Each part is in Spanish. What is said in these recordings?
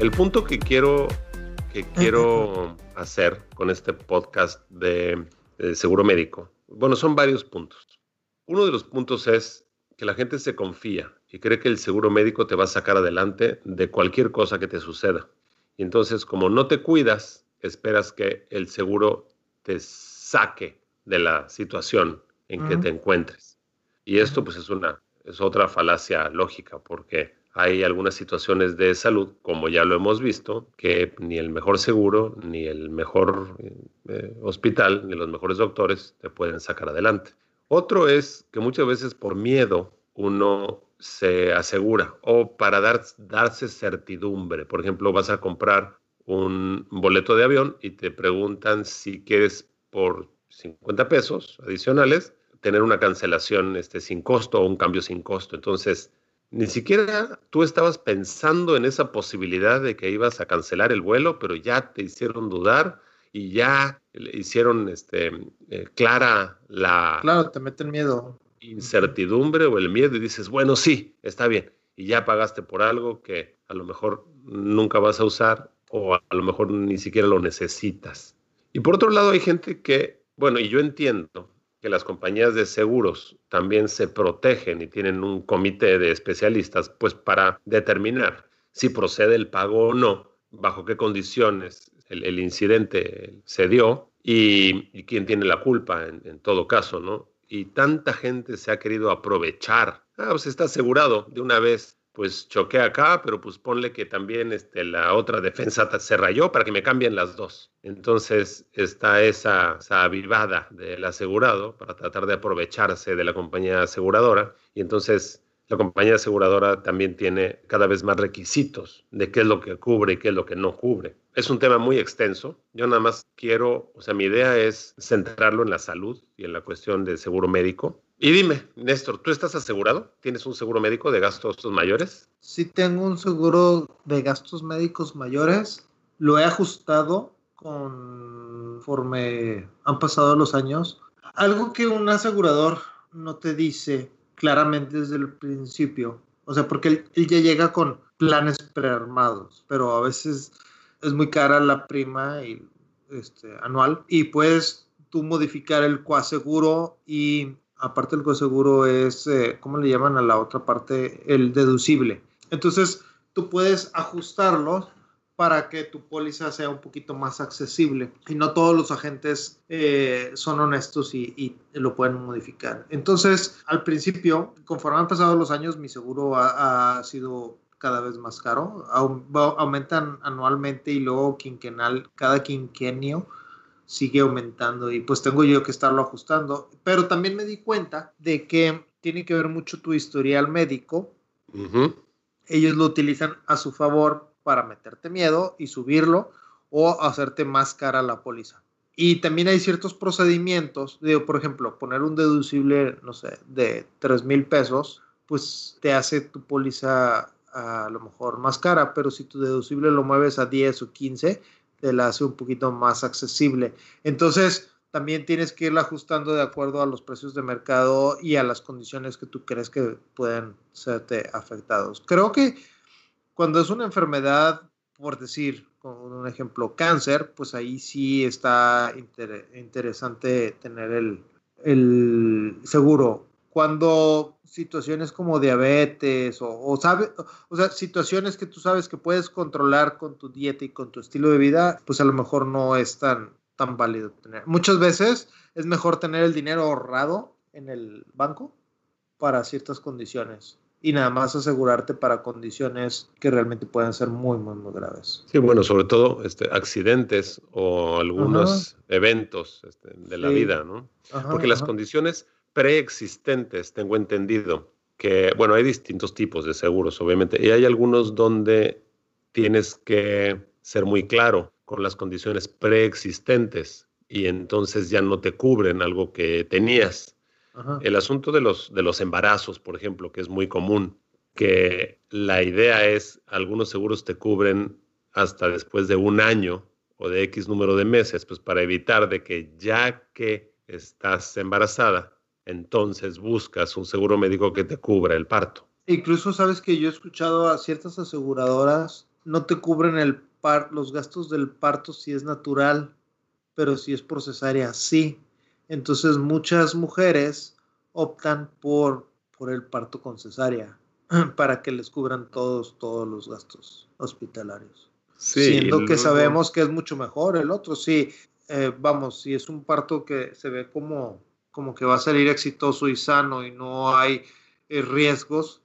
El punto que quiero, que quiero hacer con este podcast de, seguro médico, bueno, son varios puntos. Uno de los puntos es que la gente se confía y cree que el seguro médico te va a sacar adelante de cualquier cosa que te suceda. Y entonces, como no te cuidas, esperas que el seguro te saque de la situación en que te encuentres. Y esto pues es una es otra falacia lógica porque hay algunas situaciones de salud, como ya lo hemos visto, que ni el mejor seguro, ni el mejor eh, hospital, ni los mejores doctores te pueden sacar adelante. Otro es que muchas veces por miedo uno se asegura o para dar, darse certidumbre. Por ejemplo, vas a comprar un boleto de avión y te preguntan si quieres por 50 pesos adicionales tener una cancelación este, sin costo o un cambio sin costo. Entonces, ni siquiera tú estabas pensando en esa posibilidad de que ibas a cancelar el vuelo, pero ya te hicieron dudar y ya hicieron este, eh, clara la... Claro, te meten miedo. Incertidumbre o el miedo y dices, bueno, sí, está bien. Y ya pagaste por algo que a lo mejor nunca vas a usar o a lo mejor ni siquiera lo necesitas. Y por otro lado hay gente que, bueno, y yo entiendo, que las compañías de seguros también se protegen y tienen un comité de especialistas, pues para determinar si procede el pago o no, bajo qué condiciones el, incidente se dio y, quién tiene la culpa en, en, todo caso, ¿no? Y tanta gente se ha querido aprovechar. Ah, pues está asegurado de una vez pues choqué acá, pero pues ponle que también este, la otra defensa se rayó para que me cambien las dos. Entonces está esa, esa avivada del asegurado para tratar de aprovecharse de la compañía aseguradora y entonces la compañía aseguradora también tiene cada vez más requisitos de qué es lo que cubre y qué es lo que no cubre. Es un tema muy extenso. Yo nada más quiero, o sea, mi idea es centrarlo en la salud y en la cuestión del seguro médico y dime, Néstor, ¿tú estás asegurado? ¿Tienes un seguro médico de gastos mayores? Sí, tengo un seguro de gastos médicos mayores. Lo he ajustado conforme han pasado los años. Algo que un asegurador no te dice claramente desde el principio. O sea, porque él, ya llega con planes prearmados, pero a veces es muy cara la prima y, este, anual y puedes tú modificar el coaseguro y aparte del coseguro es, eh, ¿cómo le llaman a la otra parte? El deducible. Entonces, tú puedes ajustarlo para que tu póliza sea un poquito más accesible. Y no todos los agentes eh, son honestos y, lo pueden modificar. Entonces, al principio, conforme han pasado los años, mi seguro ha, sido cada vez más caro. aumentan anualmente y luego quinquenal, cada quinquenio sigue aumentando y pues tengo yo que estarlo ajustando. Pero también me di cuenta de que tiene que ver mucho tu historial médico. Ellos lo utilizan a su favor para meterte miedo y subirlo o hacerte más cara la póliza. Y también hay ciertos procedimientos, digo, por ejemplo, poner un deducible, no sé, de 3 mil pesos, pues te hace tu póliza a lo mejor más cara, pero si tu deducible lo mueves a 10 o 15, te la hace un poquito más accesible. Entonces, también tienes que irla ajustando de acuerdo a los precios de mercado y a las condiciones que tú crees que pueden serte afectados. Creo que cuando es una enfermedad, por decir, con un ejemplo, cáncer, pues ahí sí está interesante tener el, seguro cuando situaciones como diabetes o, o, o sea, situaciones que tú sabes que puedes controlar con tu dieta y con tu estilo de vida, pues a lo mejor no es tan, tan válido tener. Muchas veces es mejor tener el dinero ahorrado en el banco para ciertas condiciones y nada más asegurarte para condiciones que realmente pueden ser muy, muy, muy graves. Sí, bueno, sobre todo este, accidentes o algunos eventos este, de la vida, ¿no? Porque las condiciones preexistentes, tengo entendido, que, bueno, hay distintos tipos de seguros, obviamente, y hay algunos donde tienes que ser muy claro con las condiciones preexistentes y entonces ya no te cubren algo que tenías. El asunto de los, de los embarazos, por ejemplo, que es muy común, que la idea es, algunos seguros te cubren hasta después de un año o de X número de meses, pues para evitar de que ya que estás embarazada, entonces buscas un seguro médico que te cubra el parto. Incluso sabes que yo he escuchado a ciertas aseguradoras no te cubren el par, los gastos del parto si es natural, pero si es por cesárea, sí. Entonces muchas mujeres optan por, por el parto con cesárea para que les cubran todos, todos los gastos hospitalarios. Siendo que sabemos que es mucho mejor el otro, sí. Eh, vamos, si es un parto que se ve como, como que va a salir exitoso y sano y no hay eh, riesgos,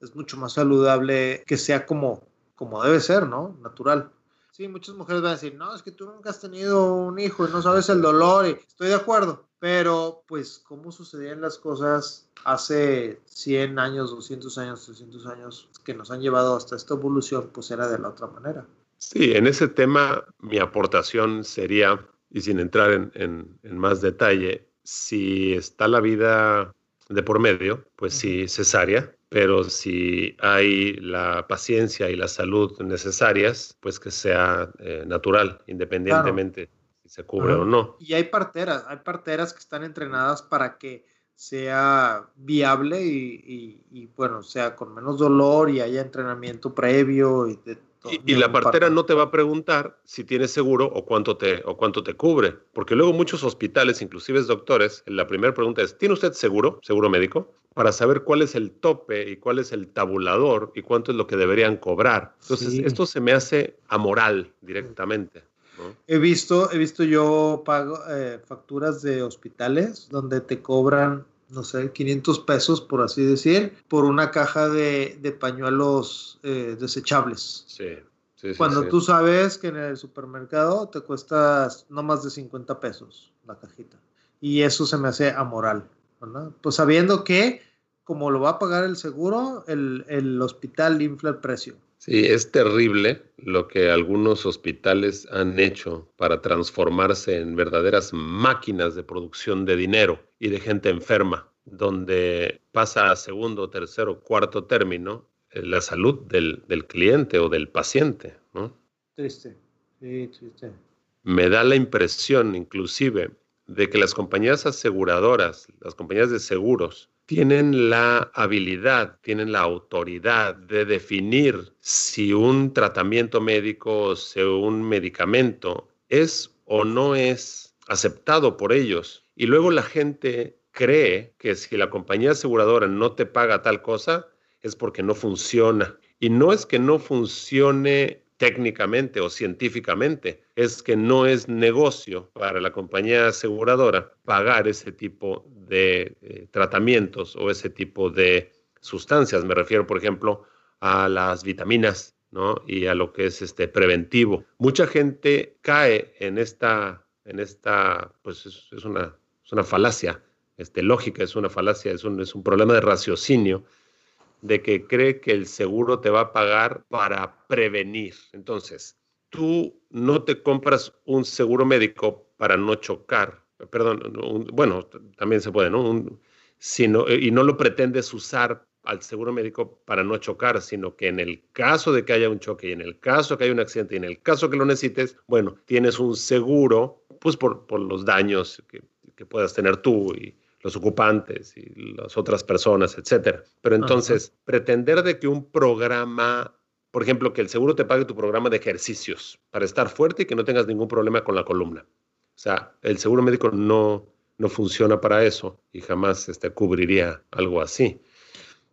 es mucho más saludable que sea como, como debe ser, ¿no? Natural. Sí, muchas mujeres van a decir, no, es que tú nunca has tenido un hijo y no sabes el dolor, y estoy de acuerdo, pero pues cómo sucedían las cosas hace 100 años, 200 años, 300 años que nos han llevado hasta esta evolución, pues era de la otra manera. Sí, en ese tema mi aportación sería, y sin entrar en, en, en más detalle, si está la vida de por medio, pues sí, cesárea, pero si hay la paciencia y la salud necesarias, pues que sea eh, natural, independientemente si se cubre o no. Y hay parteras, hay parteras que están entrenadas para que sea viable y, y, bueno, sea con menos dolor y haya entrenamiento previo y de y, la partera no te va a preguntar si tienes seguro o cuánto te, o cuánto te cubre, porque luego muchos hospitales, inclusive doctores, la primera pregunta es, ¿tiene usted seguro, seguro médico? Para saber cuál es el tope y cuál es el tabulador y cuánto es lo que deberían cobrar. Entonces, esto se me hace amoral directamente. He visto, he visto yo pago eh, facturas de hospitales donde te cobran no sé, 500 pesos, por así decir, por una caja de, pañuelos eh, desechables. Sí. Sí, Cuando tú sabes que en el supermercado te cuesta no más de 50 pesos la cajita. Y eso se me hace amoral, ¿verdad? Pues sabiendo que como lo va a pagar el seguro, el, el hospital infla el precio. Sí, es terrible lo que algunos hospitales han hecho para transformarse en verdaderas máquinas de producción de dinero y de gente enferma, donde pasa a segundo, tercero, cuarto término eh, la salud del, cliente o del paciente. ¿no? Triste, sí, triste. Me da la impresión, inclusive, de que las compañías aseguradoras, las compañías de seguros, tienen la habilidad, tienen la autoridad de definir si un tratamiento médico o un medicamento es o no es aceptado por ellos. Y luego la gente cree que si la compañía aseguradora no te paga tal cosa, es porque no funciona. Y no es que no funcione técnicamente o científicamente, es que no es negocio para la compañía aseguradora pagar ese tipo de eh, tratamientos o ese tipo de sustancias. Me refiero, por ejemplo, a las vitaminas ¿no? y a lo que es este preventivo. Mucha gente cae en esta, en esta pues es, una, es una falacia este, lógica, es una falacia, es un, es un problema de raciocinio de que cree que el seguro te va a pagar para prevenir. Entonces, tú no te compras un seguro médico para no chocar, perdón, bueno, también se puede, ¿no? sino, y no lo pretendes usar al seguro médico para no chocar, sino que en el caso de que haya un choque y en el caso que haya un accidente y en el caso que lo necesites, bueno, tienes un seguro, pues por, por los daños que, que puedas tener tú los ocupantes y las otras personas, etcétera. Pero entonces, pretender de que un programa, por ejemplo, que el seguro te pague tu programa de ejercicios para estar fuerte y que no tengas ningún problema con la columna. O sea, el seguro médico no, no funciona para eso y jamás este, cubriría algo así.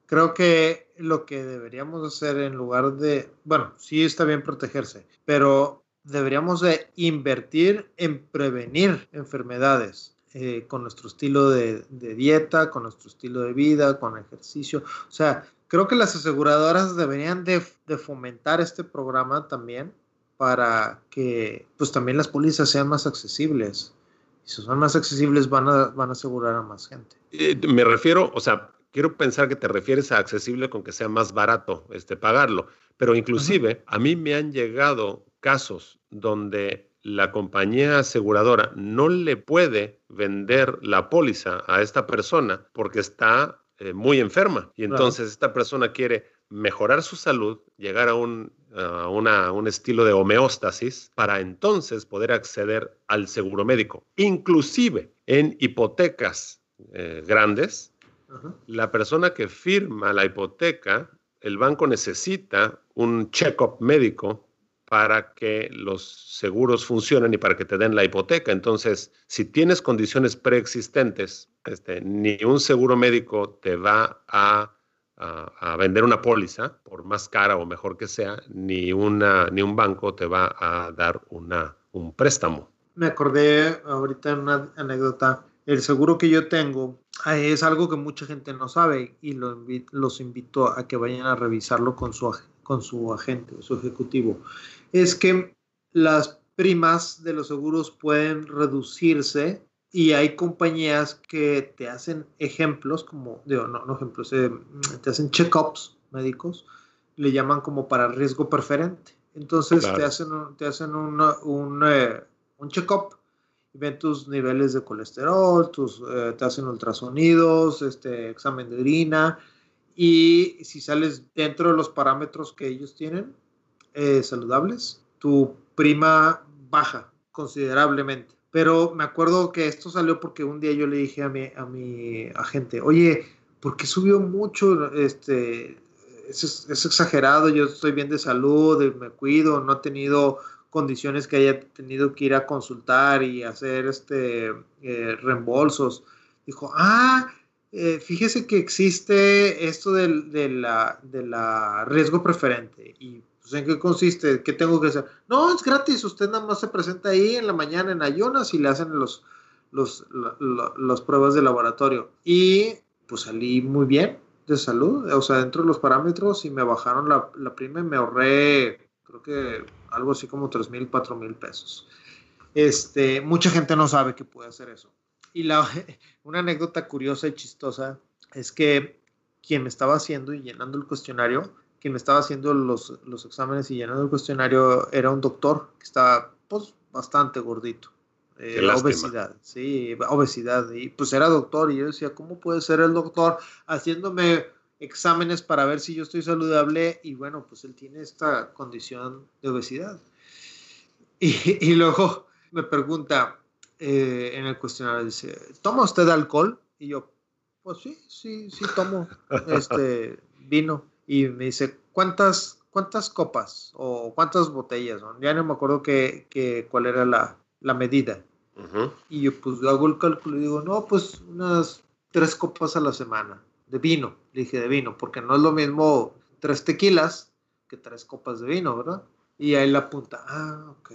Creo que lo que deberíamos hacer en lugar de, bueno, sí está bien protegerse, pero deberíamos de invertir en prevenir enfermedades eh, con nuestro estilo de, dieta, con nuestro estilo de vida, con ejercicio. O sea, creo que las aseguradoras deberían de, fomentar este programa también para que pues también las pólizas sean más accesibles. Y si son más accesibles van a, van a asegurar a más gente. Eh, me refiero, o sea, quiero pensar que te refieres a accesible con que sea más barato este, pagarlo, pero inclusive a mí me han llegado casos donde la compañía aseguradora no le puede vender la póliza a esta persona porque está eh, muy enferma. Y entonces esta persona quiere mejorar su salud, llegar a un, un estilo de homeostasis para entonces poder acceder al seguro médico. Inclusive en hipotecas eh, grandes, la persona que firma la hipoteca, el banco necesita un check-up médico para que los seguros funcionen y para que te den la hipoteca. Entonces, si tienes condiciones preexistentes, este, ni un seguro médico te va a, vender una póliza, por más cara o mejor que sea, ni, una, ni un banco te va a dar una, un préstamo. Me acordé ahorita una anécdota el seguro que yo tengo ah, es algo que mucha gente no sabe y los invito a que vayan a revisarlo con su, con su agente, su ejecutivo. Es que las primas de los seguros pueden reducirse y hay compañías que te hacen ejemplos, como, digo, no, no ejemplos, eh, te hacen check-ups médicos, le llaman como para riesgo preferente. Entonces te hacen, te hacen un, eh, un check-up ven tus niveles de colesterol, tus, eh, te hacen ultrasonidos, este, examen de orina, y si sales dentro de los parámetros que ellos tienen eh, saludables, tu prima baja considerablemente. Pero me acuerdo que esto salió porque un día yo le dije a mi, a mi agente, oye, ¿por qué subió mucho? Este, es, es exagerado, yo estoy bien de salud, me cuido, no he tenido condiciones que haya tenido que ir a consultar y hacer este eh, reembolsos. Dijo, ah, eh, fíjese que existe esto del, de, la, de la riesgo preferente. ¿Y pues, en qué consiste? ¿Qué tengo que hacer? No, es gratis. Usted nada más se presenta ahí en la mañana en ayunas y le hacen los, los, las pruebas de laboratorio. Y pues salí muy bien de salud, o sea, dentro de los parámetros y me bajaron la, la prima y me ahorré creo que algo así como 3 mil, 4 mil pesos. Este, mucha gente no sabe que puede hacer eso. Y la, una anécdota curiosa y chistosa es que quien me estaba haciendo y llenando el cuestionario, quien me estaba haciendo los, los exámenes y llenando el cuestionario era un doctor que estaba pues bastante gordito. Eh, obesidad, sí, obesidad. Y pues era doctor y yo decía, ¿cómo puede ser el doctor haciéndome exámenes para ver si yo estoy saludable y bueno, pues él tiene esta condición de obesidad. Y, luego me pregunta eh, en el cuestionario, dice, ¿toma usted alcohol? Y yo, pues sí, sí, sí tomo este vino. Y me dice, ¿cuántas, cuántas copas o cuántas botellas? Ya no me acuerdo que, cuál era la, medida. Y yo pues hago el cálculo y digo, no, pues unas tres copas a la semana de vino. Le dije de vino, porque no es lo mismo tres tequilas que tres copas de vino, ¿verdad? Y ahí la apunta, ah, ok.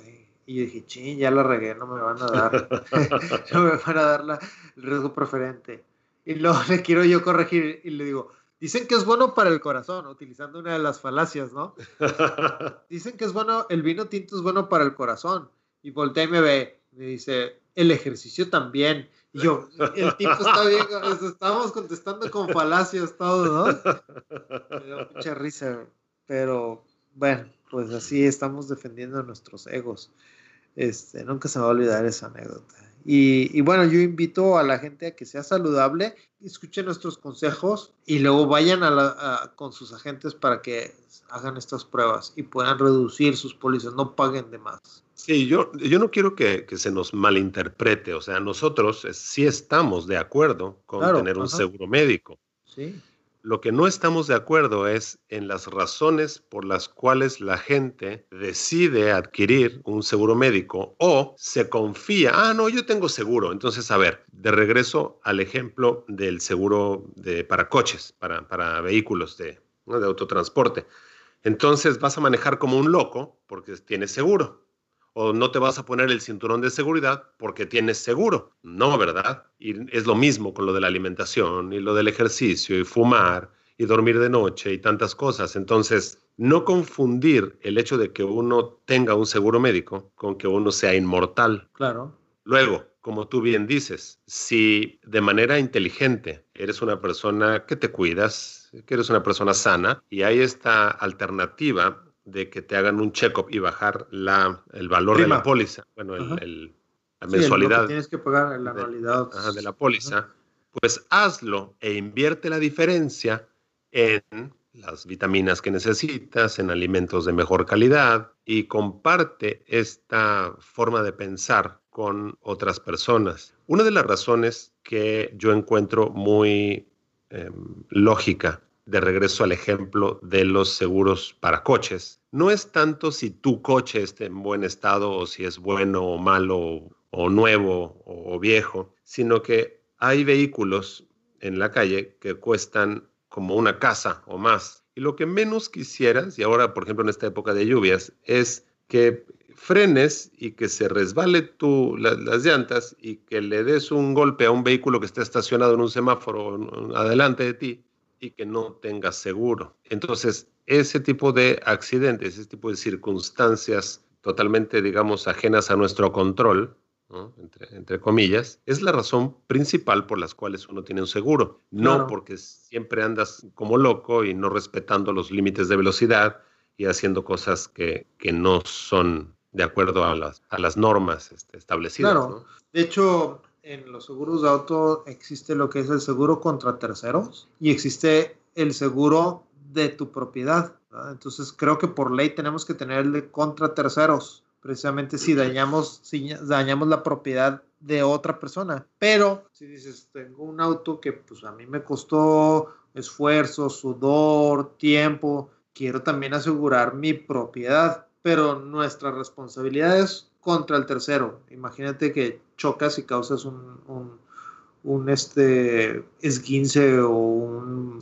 Y yo dije, ching, ya la regué, no me van a dar, no me van a dar la, el riesgo preferente. Y luego le quiero yo corregir y le digo, dicen que es bueno para el corazón, utilizando una de las falacias, ¿no? dicen que es bueno, el vino tinto es bueno para el corazón. Y voltea y me ve, me dice, el ejercicio también. Y yo, el tipo está bien, estábamos contestando con falacias todo, ¿no? Me dio mucha risa, pero bueno, pues así estamos defendiendo nuestros egos. Este, nunca se me va a olvidar esa anécdota. Y, bueno, yo invito a la gente a que sea saludable, escuchen nuestros consejos y luego vayan a con sus agentes para que hagan estas pruebas y puedan reducir sus pólizas, no paguen de más. Sí, yo, yo no quiero que, se nos malinterprete, o sea, nosotros sí estamos de acuerdo con tener un seguro médico. Sí. Lo que no estamos de acuerdo es en las razones por las cuales la gente decide adquirir un seguro médico o se confía, ah, no, yo tengo seguro. Entonces, a ver, de regreso al ejemplo del seguro de, para coches, para, para vehículos de, de autotransporte. Entonces vas a manejar como un loco porque tienes seguro o no te vas a poner el cinturón de seguridad porque tienes seguro. No, ¿verdad? Y es lo mismo con lo de la alimentación y lo del ejercicio y fumar y dormir de noche y tantas cosas. Entonces, no confundir el hecho de que uno tenga un seguro médico con que uno sea inmortal. Claro. Luego, como tú bien dices, si de manera inteligente eres una persona que te cuidas, que eres una persona sana y hay esta alternativa de que te hagan un check-up y bajar la, el valor de la póliza, bueno, el, la mensualidad. tienes que pagar la anualidad. De, la póliza, pues hazlo e invierte la diferencia en las vitaminas que necesitas, en alimentos de mejor calidad y comparte esta forma de pensar con otras personas. Una de las razones que yo encuentro muy em, lógica de regreso al ejemplo de los seguros para coches, no es tanto si tu coche esté en buen estado o si es bueno o malo o nuevo o viejo, sino que hay vehículos en la calle que cuestan como una casa o más. Y lo que menos quisieras, y ahora por ejemplo en esta época de lluvias, es que frenes y que se resbale tu, las llantas y que le des un golpe a un vehículo que está estacionado en un semáforo adelante de ti y que no tengas seguro. Entonces, ese tipo de accidentes, ese tipo de circunstancias totalmente, digamos, ajenas a nuestro control, entre, comillas, es la razón principal por las cuales uno tiene un seguro. No porque siempre andas como loco y no respetando los límites de velocidad y haciendo cosas que, que no son de acuerdo a las, a las normas este, establecidas. Claro. De hecho, en los seguros de auto existe lo que es el seguro contra terceros y existe el seguro de tu propiedad. Entonces creo que por ley tenemos que tener el de contra terceros precisamente si dañamos, si dañamos la propiedad de otra persona. Pero si dices, tengo un auto que pues a mí me costó esfuerzo, sudor, tiempo, quiero también asegurar mi propiedad, pero nuestra responsabilidad es contra el tercero. Imagínate que chocas y causas un, un este esguince o un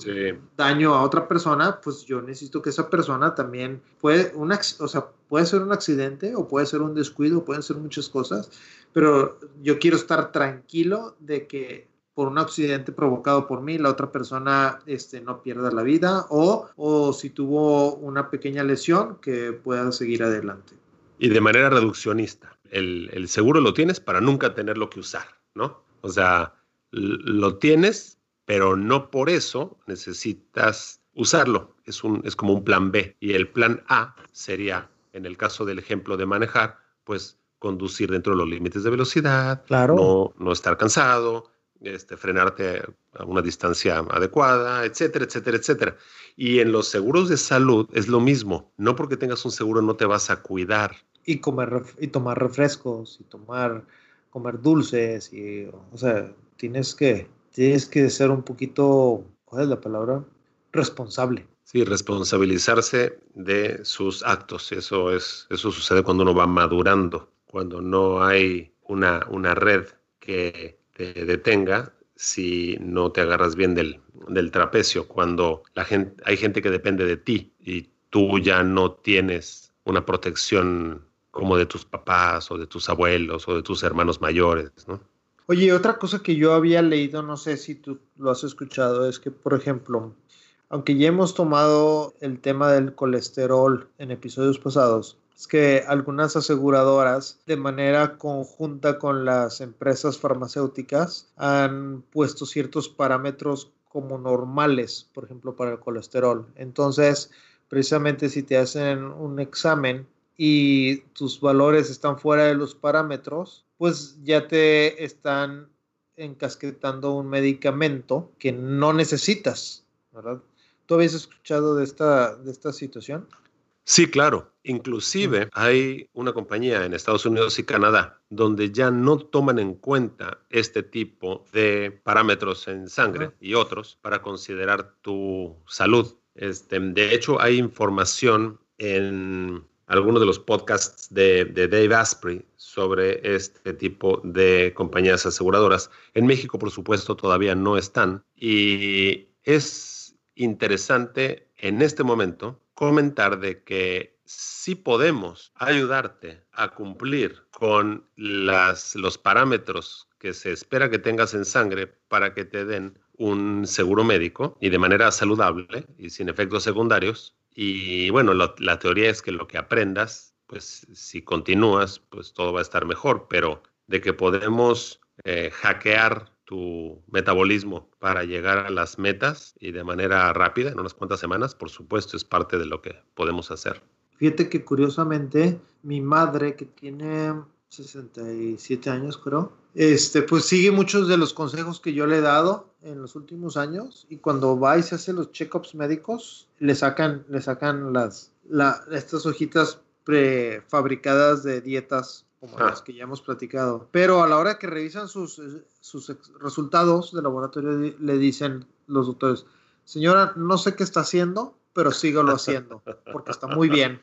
daño a otra persona, pues yo necesito que esa persona también puede, un, o sea, puede ser un accidente o puede ser un descuido, pueden ser muchas cosas, pero yo quiero estar tranquilo de que por un accidente provocado por mí, la otra persona este, no pierda la vida o, o si tuvo una pequeña lesión, que pueda seguir adelante. Y de manera reduccionista, el, el seguro lo tienes para nunca tenerlo que usar, ¿no? O sea, lo tienes, pero no por eso necesitas usarlo. Es, un, es como un plan B. Y el plan A sería, en el caso del ejemplo de manejar, pues conducir dentro de los límites de velocidad, no, no estar cansado, este, frenarte a una distancia adecuada, etcétera, etcétera, etcétera. Y en los seguros de salud es lo mismo. No porque tengas un seguro no te vas a cuidar. Y comer y tomar refrescos y tomar comer dulces y o sea, tienes que, tienes que ser un poquito, ¿cuál es la palabra? Responsable. Sí, responsabilizarse de sus actos. Eso, es, eso sucede cuando uno va madurando, cuando no hay una, una red que te detenga si no te agarras bien del, del trapecio, cuando la gente, hay gente que depende de ti y tú ya no tienes una protección como de tus papás o de tus abuelos o de tus hermanos mayores, ¿no? Oye, otra cosa que yo había leído, no sé si tú lo has escuchado, es que, por ejemplo, aunque ya hemos tomado el tema del colesterol en episodios pasados, es que algunas aseguradoras, de manera conjunta con las empresas farmacéuticas, han puesto ciertos parámetros como normales, por ejemplo, para el colesterol. Entonces, precisamente si te hacen un examen y tus valores están fuera de los parámetros, pues ya te están encasquetando un medicamento que no necesitas, ¿verdad? ¿Tú habías escuchado de esta, de esta situación? Sí, claro. Inclusive hay una compañía en Estados Unidos y Canadá donde ya no toman en cuenta este tipo de parámetros en sangre y otros para considerar tu salud. Este, de hecho, hay información en algunos de los podcasts de, Dave Asprey sobre este tipo de compañías aseguradoras. En México, por supuesto, todavía no están. Y es interesante en este momento comentar de que sí podemos ayudarte a cumplir con los parámetros que se espera que tengas en sangre para que te den un seguro médico y de manera saludable y sin efectos secundarios y bueno, la teoría es que lo que aprendas, pues si continúas, pues todo va a estar mejor, pero de que podemos eh, hackear tu metabolismo para llegar a las metas y de manera rápida, en unas cuantas semanas, por supuesto, es parte de lo que podemos hacer. Fíjate que curiosamente mi madre, que tiene 67 años creo, este, pues sigue muchos de los consejos que yo le he dado en los últimos años y cuando va y se hace los check-ups médicos, le sacan, le sacan las, estas hojitas prefabricadas de dietas como ah. las que ya hemos platicado. Pero a la hora que revisan sus, sus resultados de laboratorio, le dicen los doctores, señora, no sé qué está haciendo, pero sígalo haciendo, porque está muy bien.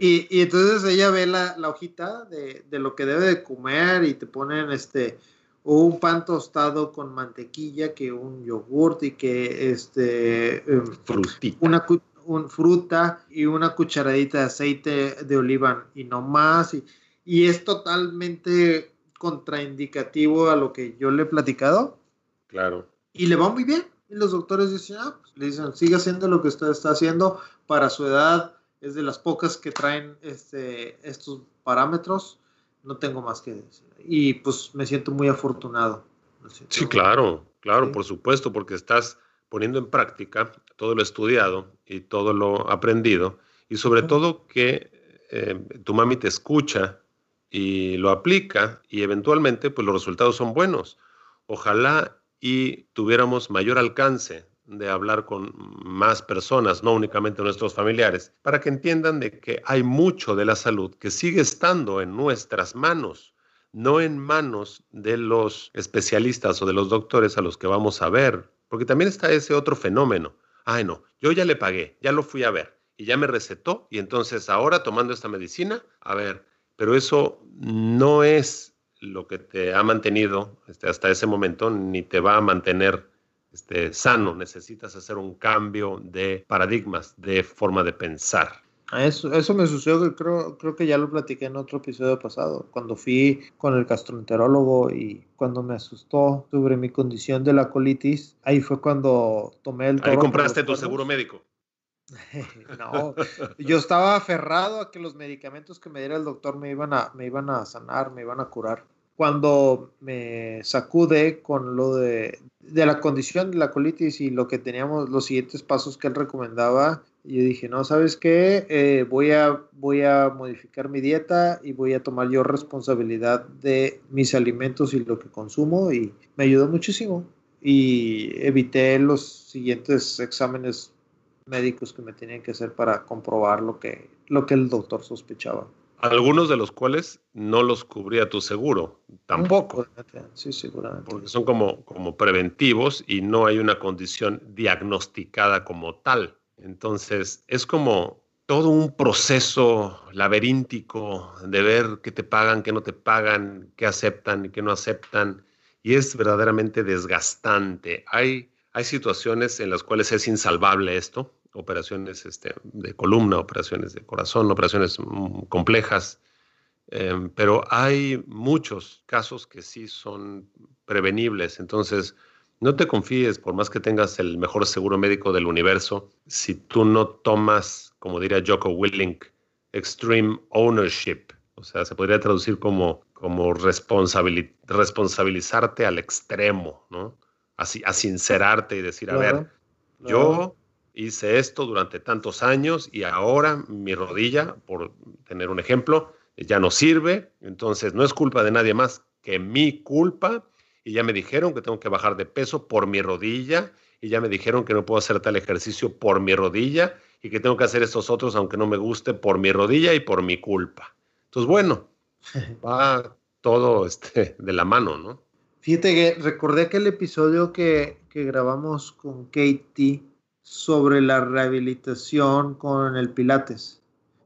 Y, y, entonces ella ve la, la hojita de, de, lo que debe de comer y te ponen este un pan tostado con mantequilla, que un yogurt y que este em, una un, fruta y una cucharadita de aceite de oliva y no más y, y es totalmente contraindicativo a lo que yo le he platicado. Claro. Y le va muy bien. Y los doctores dicen, ah, pues", le dicen, sigue haciendo lo que usted está haciendo para su edad. Es de las pocas que traen este, estos parámetros. No tengo más que decir. Y pues me siento muy afortunado. sí, claro, claro, por supuesto, porque estás poniendo en práctica todo lo estudiado y todo lo aprendido. Y sobre todo que eh, tu mami te escucha y lo aplica y eventualmente pues los resultados son buenos. Ojalá y tuviéramos mayor alcance de hablar con más personas, no únicamente nuestros familiares, para que entiendan de que hay mucho de la salud que sigue estando en nuestras manos, no en manos de los especialistas o de los doctores a los que vamos a ver, porque también está ese otro fenómeno. Ay, no, yo ya le pagué, ya lo fui a ver y ya me recetó y entonces ahora tomando esta medicina, a ver, pero eso no es lo que te ha mantenido este, hasta ese momento, ni te va a mantener este, sano. Necesitas hacer un cambio de paradigmas, de forma de pensar. Eso, eso me sucedió, creo, creo que ya lo platiqué en otro episodio pasado, cuando fui con el gastroenterólogo y cuando me asustó sobre mi condición de la colitis, ahí fue cuando tomé el... Ahí compraste tu seguro médico. no, yo estaba aferrado a que los medicamentos que me diera el doctor me iban a, me iban a sanar, me iban a curar. Cuando me sacude con lo de, de la condición de la colitis y lo que teníamos, los siguientes pasos que él recomendaba, yo dije, no, ¿sabes qué? Eh, voy, a, voy a modificar mi dieta y voy a tomar yo responsabilidad de mis alimentos y lo que consumo y me ayudó muchísimo. Y evité los siguientes exámenes médicos que me tenían que hacer para comprobar lo que, lo que el doctor sospechaba. Algunos de los cuales no los cubría tu seguro, tampoco. Sí, seguramente. Porque son como, como preventivos y no hay una condición diagnosticada como tal. Entonces, es como todo un proceso laberíntico de ver qué te pagan, qué no te pagan, qué aceptan y qué no aceptan. Y es verdaderamente desgastante. Hay, hay situaciones en las cuales es insalvable esto operaciones este, de columna, operaciones de corazón, operaciones mm, complejas, em, pero hay muchos casos que sí son prevenibles. Entonces, no te confíes, por más que tengas el mejor seguro médico del universo, si tú no tomas, como diría Jocko Willink, extreme ownership, o sea, se podría traducir como, como responsabilizarte al extremo, ¿no? Así, a sincerarte y decir, a ver, yo hice esto durante tantos años y ahora mi rodilla, por tener un ejemplo, ya no sirve, entonces no es culpa de nadie más que mi culpa y ya me dijeron que tengo que bajar de peso por mi rodilla y ya me dijeron que no puedo hacer tal ejercicio por mi rodilla y que tengo que hacer estos otros aunque no me guste por mi rodilla y por mi culpa. Entonces, bueno, va todo este, de la mano, ¿no? Fíjate que recordé aquel episodio que, que grabamos con Katie sobre la rehabilitación con el Pilates.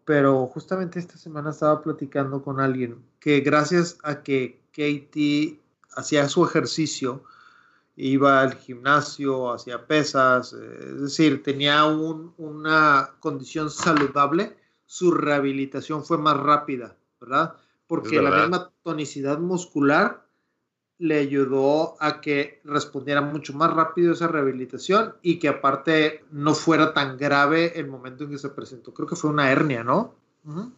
Pero justamente esta semana estaba platicando con alguien que gracias a que Katie hacía su ejercicio, iba al gimnasio, hacía pesas, es decir, tenía una condición saludable, su rehabilitación fue más rápida, ¿verdad? Porque la misma tonicidad muscular le ayudó a que respondiera mucho más rápido esa rehabilitación y que aparte no fuera tan grave el momento en que se presentó. Creo que fue una hernia, ¿no?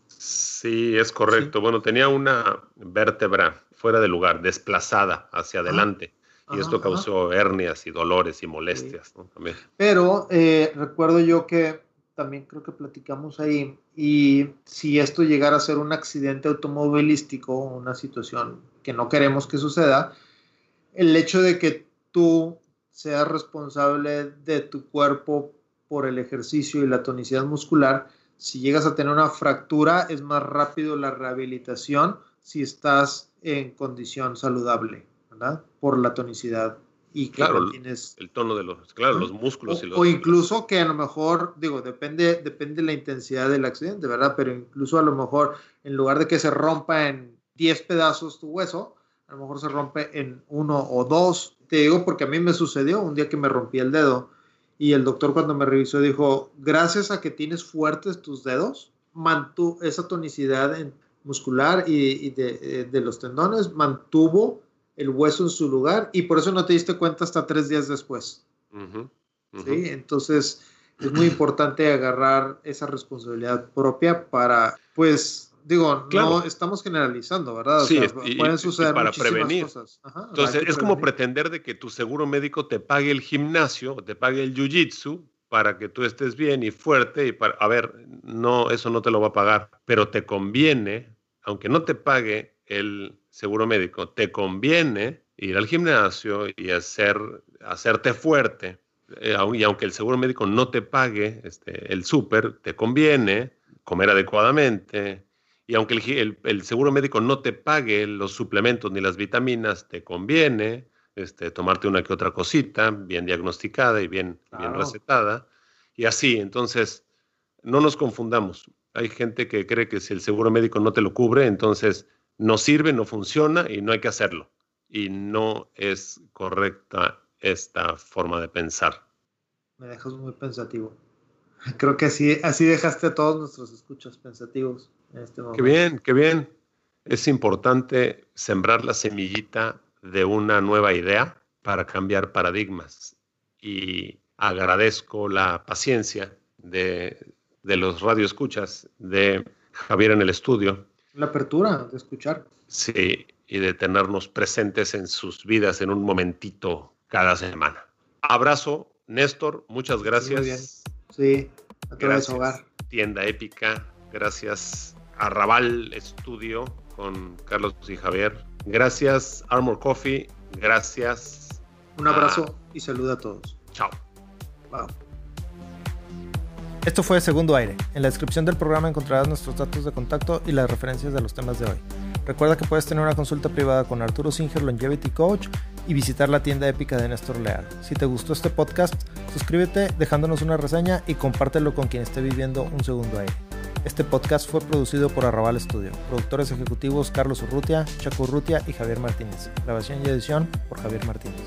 Sí, es correcto. Bueno, tenía una vértebra fuera de lugar, desplazada hacia adelante. y esto causó hernias y dolores y molestias. Pero eh, recuerdo yo que también creo que platicamos ahí, y si esto llegara a ser un accidente automovilístico, una situación que no queremos que suceda, el hecho de que tú seas responsable de tu cuerpo por el ejercicio y la tonicidad muscular, si llegas a tener una fractura, es más rápido la rehabilitación si estás en condición saludable, ¿verdad? Por la tonicidad y claro, tienes el tono de los, claro, los músculos o, y los, o incluso que a lo mejor, digo, depende, depende de la intensidad del accidente, ¿verdad? Pero incluso a lo mejor en lugar de que se rompa en 10 pedazos tu hueso, a lo mejor se rompe en uno o dos. Te digo porque a mí me sucedió un día que me rompí el dedo y el doctor cuando me revisó dijo, gracias a que tienes fuertes tus dedos, mantuvo esa tonicidad muscular y, de, eh, de los tendones, mantuvo el hueso en su lugar y por eso no te diste cuenta hasta tres días después. ¿Sí? Entonces es muy importante agarrar esa responsabilidad propia para, pues, digo, no estamos generalizando, ¿verdad? sí, pueden suceder para prevenir. Cosas. Entonces es como pretender de que tu seguro médico te pague el gimnasio, te pague el jiu-jitsu para que tú estés bien y fuerte y para, a ver, no, eso no te lo va a pagar, pero te conviene, aunque no te pague el seguro médico, te conviene ir al gimnasio y hacer, hacerte fuerte. Eh, y aunque el seguro médico no te pague este, el súper, te conviene comer adecuadamente. Y aunque el, el, seguro médico no te pague los suplementos ni las vitaminas, te conviene este, tomarte una que otra cosita bien diagnosticada y bien, bien recetada. Y así, entonces, no nos confundamos. Hay gente que cree que si el seguro médico no te lo cubre, entonces no sirve, no funciona y no hay que hacerlo. Y no es correcta esta forma de pensar. Me dejas muy pensativo. Creo que así, así dejaste a todos nuestros escuchos pensativos en este momento. Qué bien, qué bien. Es importante sembrar la semillita de una nueva idea para cambiar paradigmas. Y agradezco la paciencia de, de los radioescuchas de Javier en el estudio la apertura de escuchar. Sí, y de tenernos presentes en sus vidas en un momentito cada semana. Abrazo, Néstor, muchas gracias. Muy bien. Sí, a gracias, hogar. Tienda Épica, gracias a Raval Estudio con Carlos y Javier. Gracias, Armor Coffee. Gracias. Un abrazo y saluda a todos. Chao. Wow. Esto fue Segundo Aire. En la descripción del programa encontrarás nuestros datos de contacto y las referencias de los temas de hoy. Recuerda que puedes tener una consulta privada con Arturo Singer Longevity Coach y visitar la tienda épica de Néstor Leal. Si te gustó este podcast, suscríbete dejándonos una reseña y compártelo con quien esté viviendo un segundo aire. Este podcast fue producido por Arrabal Studio. Productores ejecutivos Carlos Urrutia, Chaco Urrutia y Javier Martínez. Grabación y edición por Javier Martínez.